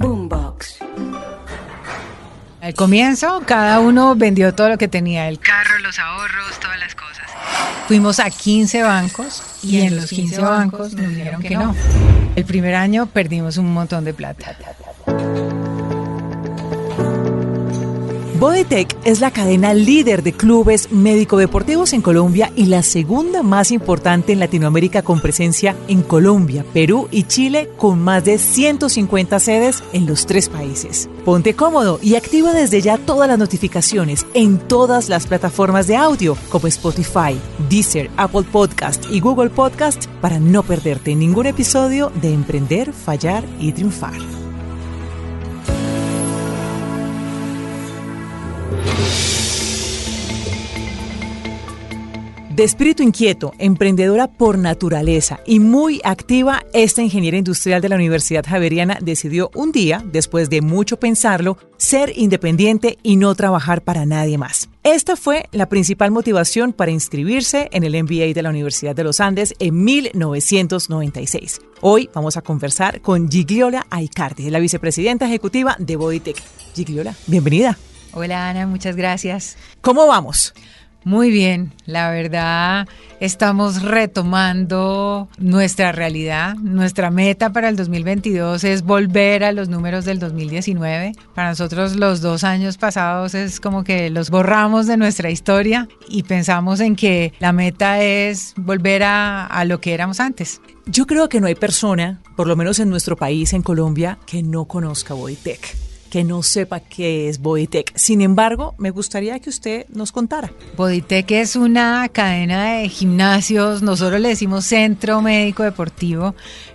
Boombox. Al comienzo, cada uno vendió todo lo que tenía, el carro, los ahorros, todas las cosas. Fuimos a 15 bancos y, en los 15 bancos nos dijeron que no. El primer año perdimos un montón de plata. Bodytech es la cadena líder de clubes médico-deportivos en Colombia y la segunda más importante en Latinoamérica con presencia en Colombia, Perú y Chile con más de 150 sedes en los tres países. Ponte cómodo y activa desde ya todas las notificaciones en todas las plataformas de audio como Spotify, Deezer, Apple Podcast y Google Podcast para no perderte ningún episodio de Emprender, Fallar y Triunfar. De espíritu inquieto, emprendedora por naturaleza y muy activa, esta ingeniera industrial de la Universidad Javeriana decidió un día, después de mucho pensarlo, ser independiente y no trabajar para nadie más. Esta fue la principal motivación para inscribirse en el MBA de la Universidad de los Andes en 1996. Hoy vamos a conversar con Gigliola Aicardi, la vicepresidenta ejecutiva de Bodytech. Gigliola, bienvenida. Hola Ana, muchas gracias. ¿Cómo vamos? Muy bien, la verdad estamos retomando nuestra realidad. Nuestra meta para el 2022 es volver a los números del 2019. Para nosotros los dos años pasados es como que los borramos de nuestra historia y pensamos en que la meta es volver a, a lo que éramos antes. Yo creo que no hay persona, por lo menos en nuestro país, en Colombia, que no conozca Bodytech que no sepa qué es Bodytech. Sin embargo, me gustaría que usted nos contara. Bodytech es una cadena de gimnasios, nosotros le decimos Centro Médico Deportivo,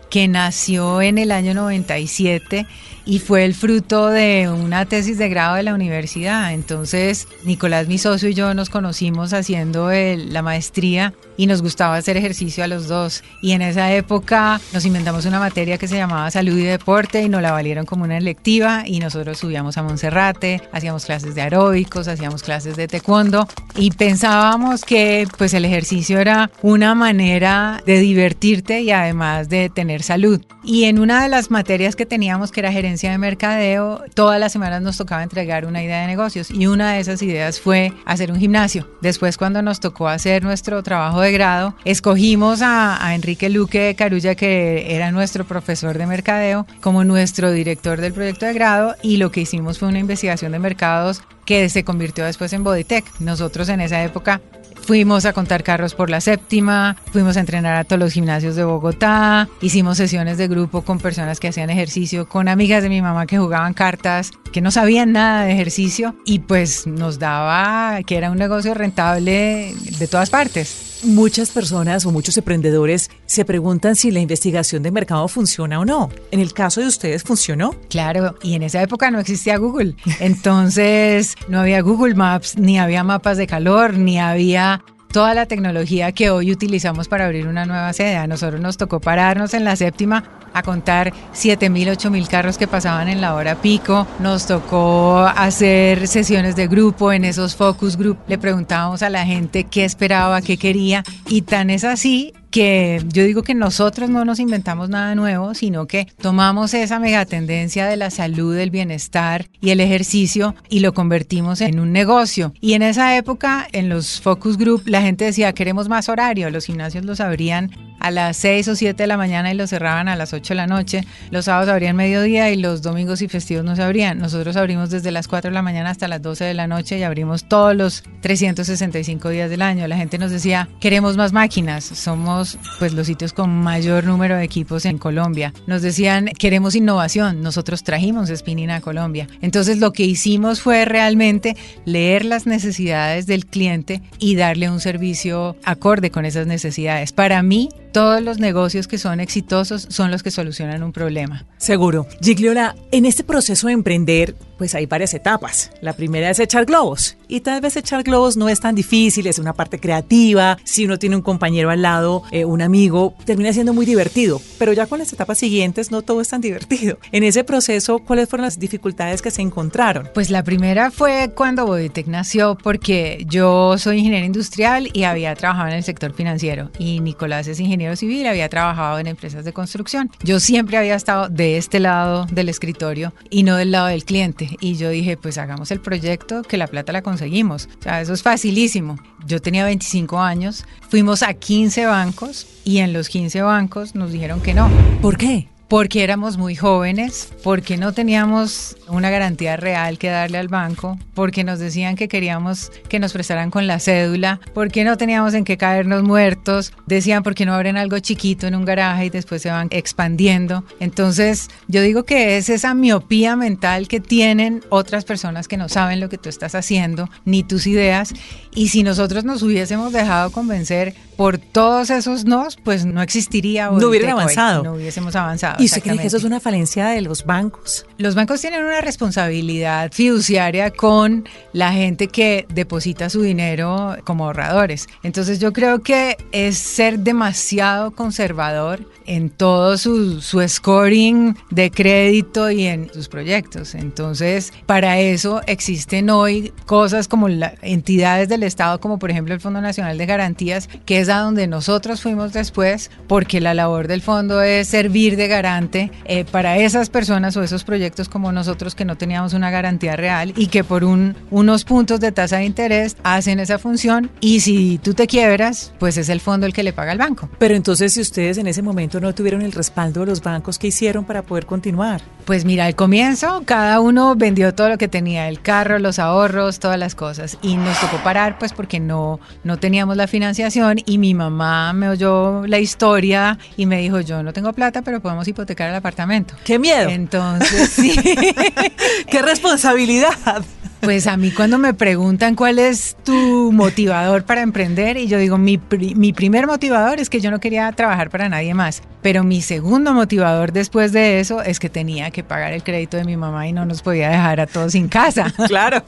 que nació en el año 97 y fue el fruto de una tesis de grado de la universidad. Entonces, Nicolás, mi socio y yo nos conocimos haciendo la maestría y nos gustaba hacer ejercicio a los dos. Y en esa época nos inventamos una materia que se llamaba salud y deporte y nos la valieron como una electiva y nosotros subíamos a Monserrate, hacíamos clases de aeróbicos, hacíamos clases de taekwondo y pensábamos que pues el ejercicio era una manera de divertirte y además de tener salud. Y en una de las materias que teníamos que era gerencia de mercadeo, todas las semanas nos tocaba entregar una idea de negocios y una de esas ideas fue hacer un gimnasio. Después cuando nos tocó hacer nuestro trabajo de grado, escogimos a, Enrique Luque de Carulla, que era nuestro profesor de mercadeo, como nuestro director del proyecto de grado y lo que hicimos fue una investigación de mercados que se convirtió después en Bodytech. Nosotros en esa época Fuimos a contar carros por la séptima, fuimos a entrenar a todos los gimnasios de Bogotá, hicimos sesiones de grupo con personas que hacían ejercicio, con amigas de mi mamá que jugaban cartas, que no sabían nada de ejercicio y pues nos daba que era un negocio rentable de todas partes. Muchas personas o muchos emprendedores se preguntan si la investigación de mercado funciona o no. En el caso de ustedes, ¿funcionó? Claro, y en esa época no existía Google. Entonces, no había Google Maps, ni había mapas de calor, ni había toda la tecnología que hoy utilizamos para abrir una nueva sede. A nosotros nos tocó pararnos en la séptima a contar 7.000, 8.000 carros que pasaban en la hora pico. Nos tocó hacer sesiones de grupo en esos focus group. Le preguntábamos a la gente qué esperaba, qué quería. Y tan es así que yo digo que nosotros no nos inventamos nada nuevo, sino que tomamos esa megatendencia de la salud, el bienestar y el ejercicio y lo convertimos en un negocio. Y en esa época, en los focus group, la gente decía, queremos más horario, los gimnasios los abrían a las 6 o 7 de la mañana y los cerraban a las 8 de la noche. Los sábados abrían mediodía y los domingos y festivos no se abrían. Nosotros abrimos desde las 4 de la mañana hasta las 12 de la noche y abrimos todos los 365 días del año. La gente nos decía, queremos más máquinas. Somos pues los sitios con mayor número de equipos en Colombia. Nos decían, queremos innovación. Nosotros trajimos spinning a Colombia. Entonces lo que hicimos fue realmente leer las necesidades del cliente y darle un servicio acorde con esas necesidades. Para mí, todos los negocios que son exitosos son los que solucionan un problema. Seguro. Gigliola, en este proceso de emprender, pues hay varias etapas. La primera es echar globos. Y tal vez echar globos no es tan difícil, es una parte creativa. Si uno tiene un compañero al lado, eh, un amigo, termina siendo muy divertido. Pero ya con las etapas siguientes no todo es tan divertido. En ese proceso, ¿cuáles fueron las dificultades que se encontraron? Pues la primera fue cuando Bodytech nació porque yo soy ingeniero industrial y había trabajado en el sector financiero. Y Nicolás es ingeniero civil había trabajado en empresas de construcción. Yo siempre había estado de este lado del escritorio y no del lado del cliente. Y yo dije, pues hagamos el proyecto que la plata la conseguimos. O sea, eso es facilísimo. Yo tenía 25 años, fuimos a 15 bancos y en los 15 bancos nos dijeron que no. ¿Por qué? Porque éramos muy jóvenes, porque no teníamos una garantía real que darle al banco, porque nos decían que queríamos que nos prestaran con la cédula, porque no teníamos en qué caernos muertos, decían porque no abren algo chiquito en un garaje y después se van expandiendo. Entonces, yo digo que es esa miopía mental que tienen otras personas que no saben lo que tú estás haciendo, ni tus ideas, y si nosotros nos hubiésemos dejado convencer por todos esos nos, pues no existiría. No hubieran avanzado. no hubiésemos avanzado. ¿Y usted cree que eso es una falencia de los bancos? Los bancos tienen una responsabilidad fiduciaria con la gente que deposita su dinero como ahorradores. Entonces yo creo que es ser demasiado conservador en todo su, su scoring de crédito y en sus proyectos. Entonces, para eso existen hoy cosas como las entidades del Estado, como por ejemplo el Fondo Nacional de Garantías, que es a donde nosotros fuimos después, porque la labor del fondo es servir de garante eh, para esas personas o esos proyectos como nosotros que no teníamos una garantía real y que por un, unos puntos de tasa de interés hacen esa función y si tú te quiebras, pues es el fondo el que le paga al banco. Pero entonces si ustedes en ese momento no tuvieron el respaldo de los bancos, ¿qué hicieron para poder continuar? Pues mira, al comienzo cada uno vendió todo lo que tenía, el carro, los ahorros, todas las cosas y nos tocó parar pues porque no, no teníamos la financiación y mi mamá me oyó la historia y me dijo, yo no tengo plata, pero podemos hipotecar el apartamento. ¡Qué miedo! Entonces, sí. ¡Qué responsabilidad! Pues a mí cuando me preguntan cuál es tu motivador para emprender, y yo digo, mi, mi primer motivador es que yo no quería trabajar para nadie más, pero mi segundo motivador después de eso es que tenía que pagar el crédito de mi mamá y no nos podía dejar a todos sin casa. claro.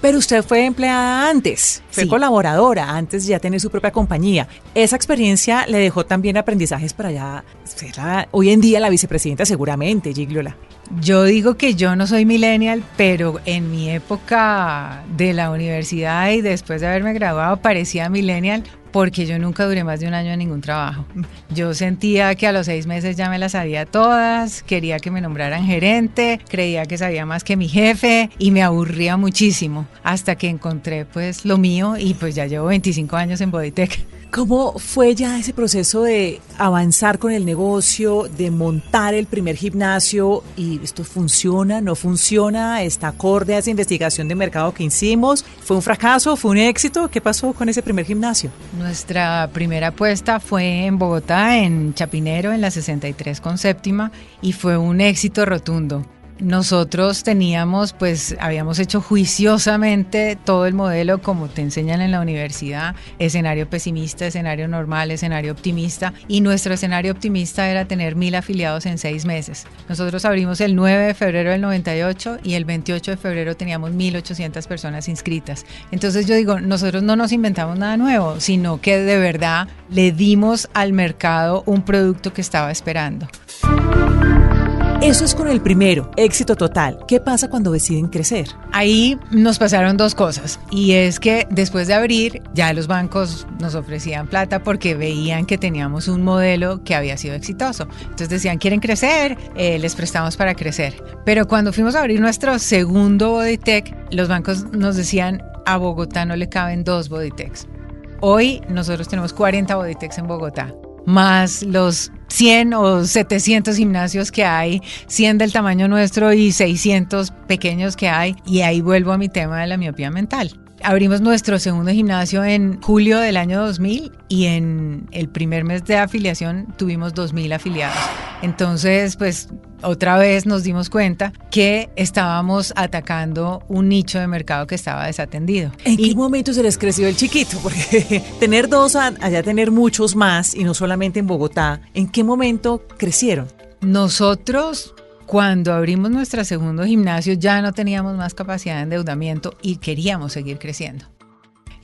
Pero usted fue empleada antes, fue colaboradora, antes ya tener su propia compañía. Esa experiencia le dejó también aprendizajes para ya ser hoy en día la vicepresidenta seguramente, Gigliola. Yo digo que yo no soy millennial, pero en mi época de la universidad y después de haberme graduado parecía millennial porque yo nunca duré más de un año en ningún trabajo. Yo sentía que a los seis meses ya me las sabía todas, quería que me nombraran gerente, creía que sabía más que mi jefe y me aburría muchísimo hasta que encontré pues lo mío y pues ya llevo 25 años en Bodytech. ¿Cómo fue ya ese proceso de avanzar con el negocio, de montar el primer gimnasio y esto funciona, no funciona, está acorde a esa investigación de mercado que hicimos? ¿Fue un fracaso? ¿Fue un éxito? ¿Qué pasó con ese primer gimnasio? Nuestra primera apuesta fue en Bogotá, en Chapinero, en la 63 con séptima y fue un éxito rotundo. Nosotros teníamos, pues, habíamos hecho juiciosamente todo el modelo como te enseñan en la universidad, escenario pesimista, escenario normal, escenario optimista, y nuestro escenario optimista era tener mil afiliados en seis meses. Nosotros abrimos el 9 de febrero del 98 y el 28 de febrero teníamos 1.800 personas inscritas. Entonces yo digo, nosotros no nos inventamos nada nuevo, sino que de verdad le dimos al mercado un producto que estaba esperando. Eso es con el primero, éxito total. ¿Qué pasa cuando deciden crecer? Ahí nos pasaron dos cosas y es que después de abrir ya los bancos nos ofrecían plata porque veían que teníamos un modelo que había sido exitoso. Entonces decían, quieren crecer, eh, les prestamos para crecer. Pero cuando fuimos a abrir nuestro segundo Bodytech, los bancos nos decían, a Bogotá no le caben dos Bodytechs. Hoy nosotros tenemos 40 Bodytechs en Bogotá más los 100 o 700 gimnasios que hay, 100 del tamaño nuestro y 600 pequeños que hay. Y ahí vuelvo a mi tema de la miopía mental. Abrimos nuestro segundo gimnasio en julio del año 2000 y en el primer mes de afiliación tuvimos 2.000 afiliados. Entonces, pues otra vez nos dimos cuenta que estábamos atacando un nicho de mercado que estaba desatendido. ¿En qué momento se les creció el chiquito? Porque tener dos, allá tener muchos más y no solamente en Bogotá, ¿en qué momento crecieron? Nosotros cuando abrimos nuestro segundo gimnasio ya no teníamos más capacidad de endeudamiento y queríamos seguir creciendo.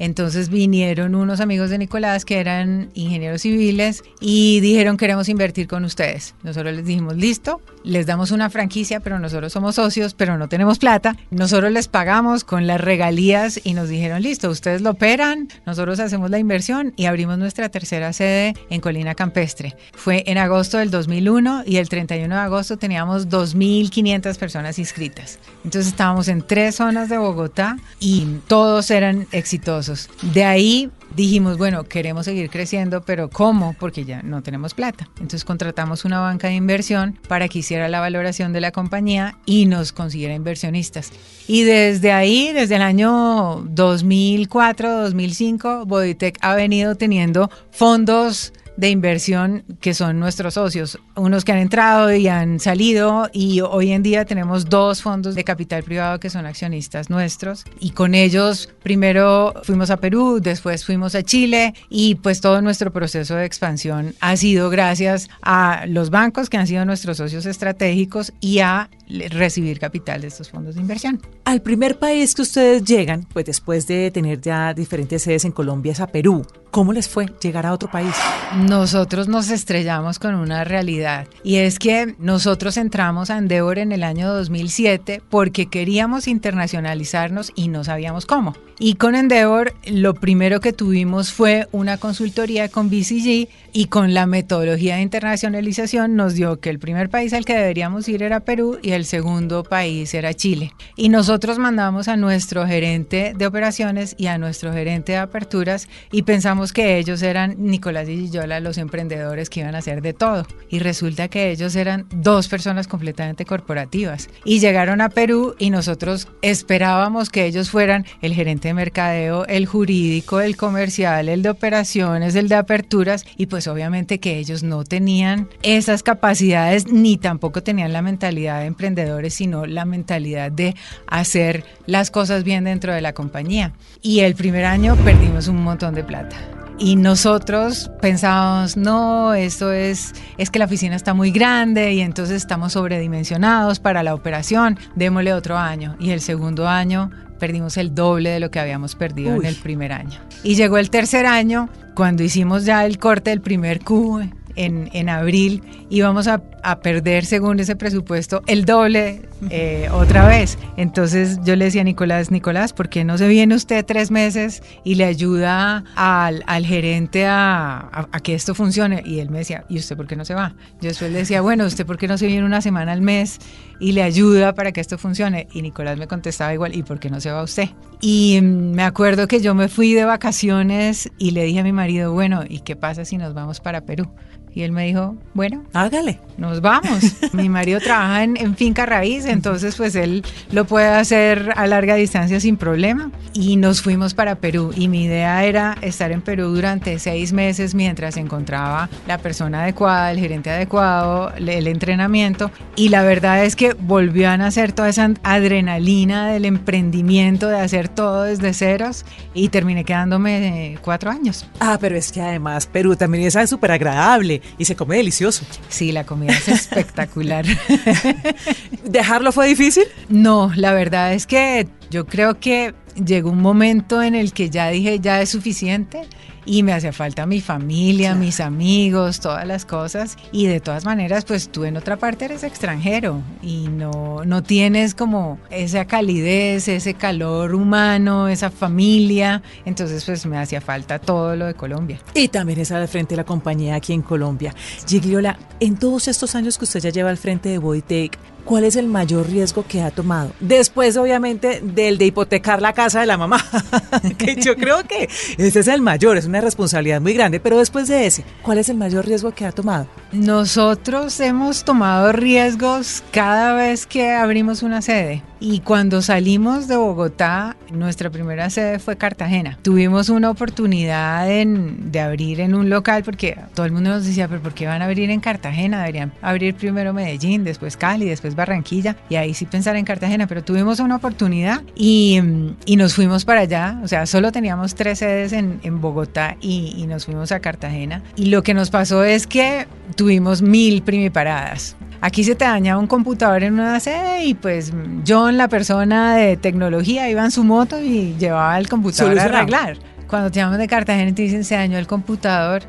Entonces vinieron unos amigos de Nicolás que eran ingenieros civiles y dijeron queremos invertir con ustedes. Nosotros les dijimos listo, les damos una franquicia, pero nosotros somos socios, pero no tenemos plata. Nosotros les pagamos con las regalías y nos dijeron listo, ustedes lo operan, nosotros hacemos la inversión y abrimos nuestra tercera sede en Colina Campestre. Fue en agosto del 2001 y el 31 de agosto teníamos 2.500 personas inscritas. Entonces estábamos en tres zonas de Bogotá y todos eran exitosos de ahí dijimos, bueno, queremos seguir creciendo, pero ¿cómo? Porque ya no tenemos plata. Entonces contratamos una banca de inversión para que hiciera la valoración de la compañía y nos consiguiera inversionistas. Y desde ahí, desde el año 2004, 2005, Boditec ha venido teniendo fondos de inversión que son nuestros socios, unos que han entrado y han salido y hoy en día tenemos dos fondos de capital privado que son accionistas nuestros y con ellos primero fuimos a Perú, después fuimos a Chile y pues todo nuestro proceso de expansión ha sido gracias a los bancos que han sido nuestros socios estratégicos y a recibir capital de estos fondos de inversión. Al primer país que ustedes llegan, pues después de tener ya diferentes sedes en Colombia, es a Perú. ¿Cómo les fue llegar a otro país? Nosotros nos estrellamos con una realidad y es que nosotros entramos a Endeavor en el año 2007 porque queríamos internacionalizarnos y no sabíamos cómo. Y con Endeavor lo primero que tuvimos fue una consultoría con BCG y con la metodología de internacionalización nos dio que el primer país al que deberíamos ir era Perú y el segundo país era Chile. Y nosotros mandamos a nuestro gerente de operaciones y a nuestro gerente de aperturas y pensamos que ellos eran Nicolás y Gillola, los emprendedores que iban a hacer de todo. Y resulta que ellos eran dos personas completamente corporativas. Y llegaron a Perú y nosotros esperábamos que ellos fueran el gerente de mercadeo, el jurídico, el comercial, el de operaciones, el de aperturas y pues obviamente que ellos no tenían esas capacidades ni tampoco tenían la mentalidad de emprendedores, sino la mentalidad de hacer las cosas bien dentro de la compañía. Y el primer año perdimos un montón de plata. Y nosotros pensábamos, no, esto es, es que la oficina está muy grande y entonces estamos sobredimensionados para la operación, démosle otro año. Y el segundo año perdimos el doble de lo que habíamos perdido en el primer año. Y llegó el tercer año, cuando hicimos ya el corte del primer Q en, en abril íbamos a, a, perder, según ese presupuesto, el doble eh, otra vez. Entonces yo le decía a Nicolás, Nicolás, ¿por qué no se viene usted tres meses y le ayuda al, al gerente a, a, que esto funcione? Y él me decía, ¿y usted por qué no se va? Yo después le decía, bueno, ¿usted por qué no se viene una semana al mes y le ayuda para que esto funcione? Y Nicolás me contestaba igual, ¿y por qué no se va usted? Y mm, me acuerdo que yo me fui de vacaciones y le dije a mi marido, bueno, ¿y qué pasa si nos vamos para Perú? Y él me dijo, bueno, hágale. Nos vamos. Mi marido trabaja en, en, finca raíz, entonces pues él lo puede hacer a larga distancia sin problema. Y nos fuimos para Perú. Y mi idea era estar en Perú durante seis meses mientras encontraba la persona adecuada, el gerente adecuado, el entrenamiento. Y la verdad es que volvió a nacer toda esa adrenalina del emprendimiento, de hacer todo desde ceros. Y terminé quedándome cuatro años. Ah, pero es que además Perú también es súper agradable y se come delicioso. Sí, la comida es espectacular. ¿Dejarlo fue difícil? No, la verdad es que yo creo que llegó un momento en el que ya dije, ya es suficiente y me hacía falta mi familia, claro. mis amigos, todas las cosas. Y de todas maneras, pues tú en otra parte eres extranjero y no, no tienes como esa calidez, ese calor humano, esa familia. Entonces, pues me hacía falta todo lo de Colombia. Y también estar al frente de la compañía aquí en Colombia. Gigliola, en todos estos años que usted ya lleva al frente de Bodytech, ¿cuál es el mayor riesgo que ha tomado? Después, obviamente, del de hipotecar la casa de la mamá, que yo creo que ese es el mayor, es una responsabilidad muy grande, pero después de ese, ¿cuál es el mayor riesgo que ha tomado? Nosotros hemos tomado riesgos cada vez que abrimos una sede. Y cuando salimos de Bogotá, nuestra primera sede fue Cartagena. Tuvimos una oportunidad de abrir en un local porque todo el mundo nos decía, pero ¿por qué van a abrir en Cartagena? Deberían abrir primero Medellín, después Cali, después Barranquilla y ahí sí pensar en Cartagena. Pero tuvimos una oportunidad y, y nos fuimos para allá. O sea, solo teníamos tres sedes en, en Bogotá y, y nos fuimos a Cartagena. Y lo que nos pasó es que tuvimos mil primiparadas Aquí se te dañaba un computador en una sede y pues John, la persona de tecnología, iba en su moto y llevaba el computador a arreglar. Cuando te llaman de Cartagena y te dicen se dañó el computador,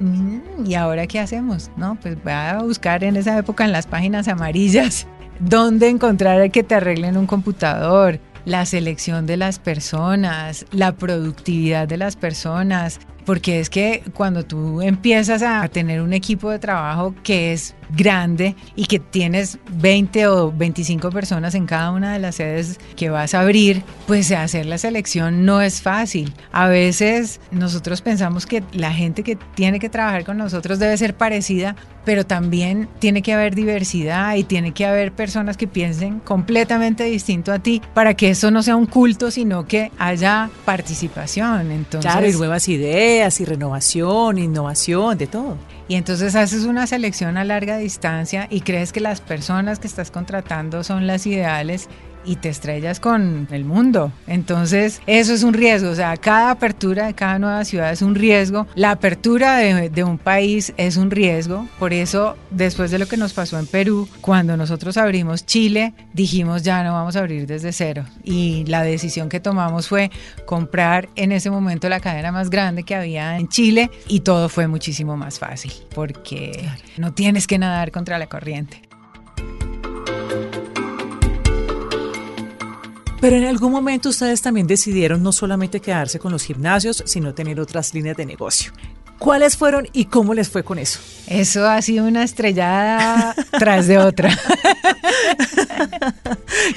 mm, ¿y ahora qué hacemos? No, pues voy a buscar en esa época en las páginas amarillas dónde encontrar que te arreglen un computador, la selección de las personas, la productividad de las personas, porque es que cuando tú empiezas a tener un equipo de trabajo que es grande y que tienes 20 o 25 personas en cada una de las sedes que vas a abrir, pues hacer la selección no es fácil. A veces nosotros pensamos que la gente que tiene que trabajar con nosotros debe ser parecida, pero también tiene que haber diversidad y tiene que haber personas que piensen completamente distinto a ti para que eso no sea un culto, sino que haya participación. Entonces, claro, y nuevas ideas y renovación, innovación, de todo. Y entonces haces una selección a larga distancia y crees que las personas que estás contratando son las ideales y te estrellas con el mundo. Entonces, eso es un riesgo. O sea, cada apertura de cada nueva ciudad es un riesgo. La apertura de, un país es un riesgo. Por eso, después de lo que nos pasó en Perú, cuando nosotros abrimos Chile, dijimos ya no vamos a abrir desde cero. Y la decisión que tomamos fue comprar en ese momento la cadena más grande que había en Chile y todo fue muchísimo más fácil porque no tienes que nadar contra la corriente. Pero en algún momento ustedes también decidieron no solamente quedarse con los gimnasios, sino tener otras líneas de negocio. ¿Cuáles fueron y cómo les fue con eso? Eso ha sido una estrellada tras de otra.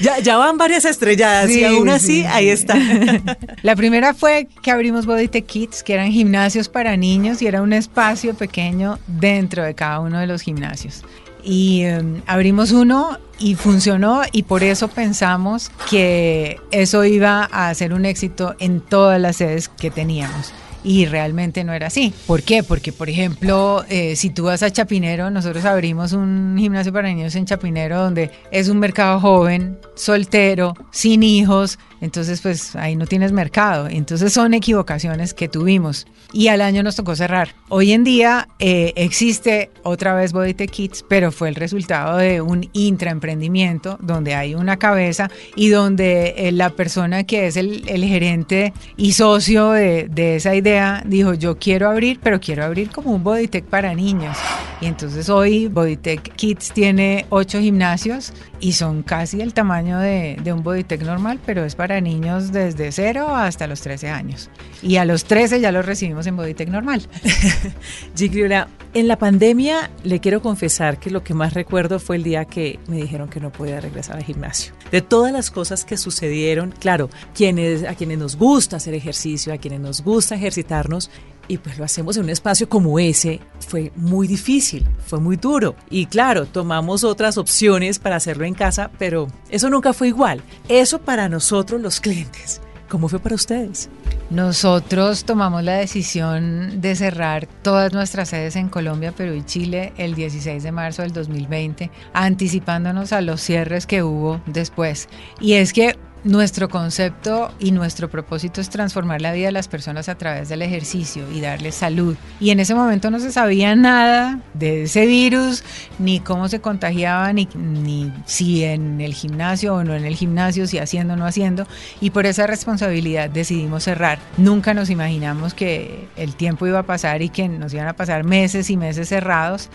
ya, van varias estrelladas y aún así ahí está. La primera fue que abrimos Body Tech Kids, que eran gimnasios para niños y era un espacio pequeño dentro de cada uno de los gimnasios y em, abrimos uno y funcionó y por eso pensamos que eso iba a ser un éxito en todas las sedes que teníamos y realmente no era así. ¿Por qué? Porque, por ejemplo, eh, si tú vas a Chapinero, nosotros abrimos un gimnasio para niños en Chapinero donde es un mercado joven, soltero, sin hijos, entonces pues ahí no tienes mercado. Entonces son equivocaciones que tuvimos y al año nos tocó cerrar. Hoy en día eh, existe otra vez Bodite Kids, pero fue el resultado de un intraemprendimiento donde hay una cabeza y donde eh, la persona que es el, gerente y socio de, de esa idea dijo, yo quiero abrir, pero quiero abrir como un Bodytech para niños. Y entonces hoy Bodytech Kids tiene ocho gimnasios y son casi el tamaño de, un Bodytech normal, pero es para niños desde 0 hasta los 13 años. Y a los 13 ya los recibimos en Bodytech normal. Gigliola, en la pandemia le quiero confesar que lo que más recuerdo fue el día que me dijeron que no podía regresar al gimnasio. De todas las cosas que sucedieron, claro, quienes, a quienes nos gusta hacer ejercicio, a quienes nos gusta ejercitarnos, y pues lo hacemos en un espacio como ese, fue muy difícil, fue muy duro. Y claro, tomamos otras opciones para hacerlo en casa, pero eso nunca fue igual. Eso para nosotros los clientes. ¿Cómo fue para ustedes? Nosotros tomamos la decisión de cerrar todas nuestras sedes en Colombia, Perú y Chile el 16 de marzo del 2020, anticipándonos a los cierres que hubo después. Y es que nuestro concepto y nuestro propósito es transformar la vida de las personas a través del ejercicio y darles salud. Y en ese momento no se sabía nada de ese virus, ni cómo se contagiaba, ni, ni si en el gimnasio o no en el gimnasio, si haciendo o no haciendo. Y por esa responsabilidad decidimos cerrar. Nunca nos imaginamos que el tiempo iba a pasar y que nos iban a pasar meses y meses cerrados,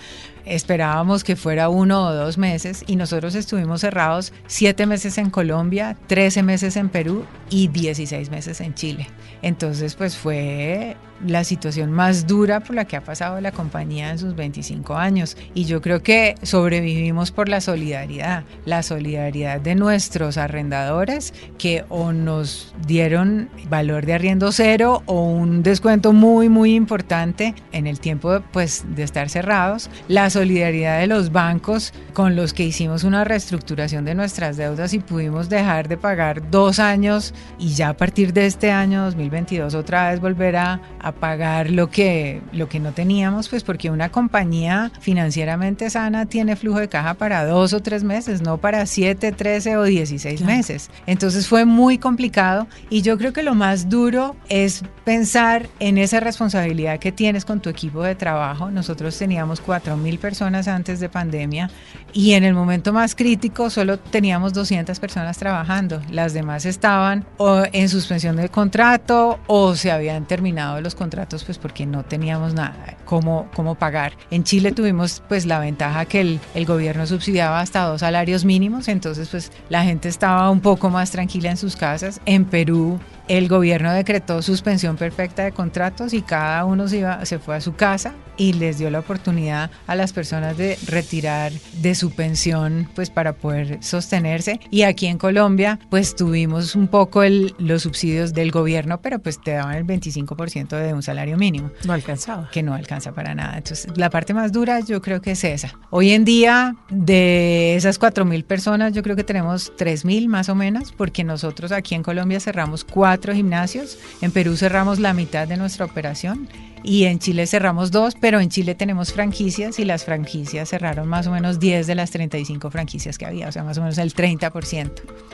Esperábamos que fuera uno o dos meses y nosotros estuvimos cerrados siete meses en Colombia, 13 meses en Perú y 16 meses en Chile. Entonces, pues fue la situación más dura por la que ha pasado la compañía en sus 25 años. Y yo creo que sobrevivimos por la solidaridad, la solidaridad de nuestros arrendadores que o nos dieron valor de arriendo cero o un descuento muy, muy importante en el tiempo pues, de estar cerrados, la solidaridad de los bancos con los que hicimos una reestructuración de nuestras deudas y pudimos dejar de pagar dos años y ya a partir de este año 2022 otra vez volver a pagar lo que, lo que no teníamos, pues porque una compañía financieramente sana tiene flujo de caja para dos o tres meses, no para siete, trece o dieciséis meses. Entonces fue muy complicado y yo creo que lo más duro es pensar en esa responsabilidad que tienes con tu equipo de trabajo. Nosotros teníamos cuatro mil personas antes de pandemia y en el momento más crítico solo teníamos 200 personas trabajando. Las demás estaban o en suspensión del contrato o se habían terminado los contratos pues porque no teníamos nada cómo, cómo pagar. En Chile tuvimos pues la ventaja que el, el gobierno subsidiaba hasta dos salarios mínimos, entonces pues la gente estaba un poco más tranquila en sus casas. En Perú el gobierno decretó suspensión perfecta de contratos y cada uno se, iba, se fue a su casa y les dio la oportunidad a las personas de retirar de su pensión pues para poder sostenerse y aquí en Colombia pues tuvimos un poco el, los subsidios del gobierno pero pues te daban el 25% de un salario mínimo. No alcanzaba. Que no alcanza para nada. Entonces la parte más dura yo creo que es esa. Hoy en día de esas 4 mil personas yo creo que tenemos 3 mil más o menos porque nosotros aquí en Colombia cerramos cuatro gimnasios, en Perú cerramos la mitad de nuestra operación y en Chile cerramos dos, pero en Chile tenemos franquicias y las franquicias cerraron más o menos 10 de las 35 franquicias que había, o sea, más o menos el 30%.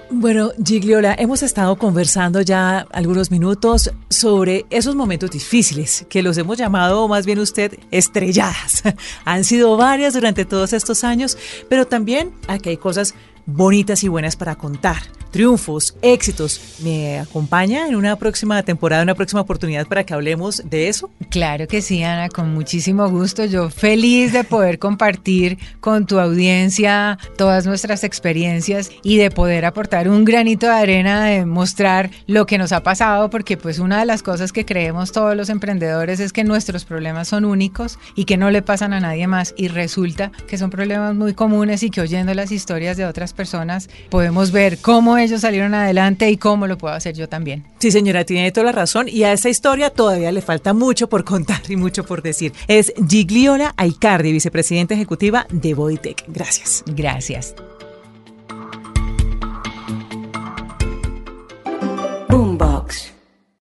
Bueno, Gigliola, hemos estado conversando ya algunos minutos sobre esos momentos difíciles que los hemos llamado, más bien usted, estrelladas. Han sido varias durante todos estos años, pero también aquí hay cosas bonitas y buenas para contar. Triunfos, éxitos. ¿Me acompaña en una próxima temporada, una próxima oportunidad para que hablemos de eso? Claro que sí, Ana, con muchísimo gusto. Yo feliz de poder compartir con tu audiencia todas nuestras experiencias y de poder aportar un granito de arena de mostrar lo que nos ha pasado, porque pues una de las cosas que creemos todos los emprendedores es que nuestros problemas son únicos y que no le pasan a nadie más y resulta que son problemas muy comunes y que oyendo las historias de otras personas podemos ver cómo ellos salieron adelante y cómo lo puedo hacer yo también. Sí, señora, tiene toda la razón y a esa historia todavía le falta mucho por contar y mucho por decir. Es Gigliola Aicardi, vicepresidenta ejecutiva de Bodytech. Gracias. Gracias.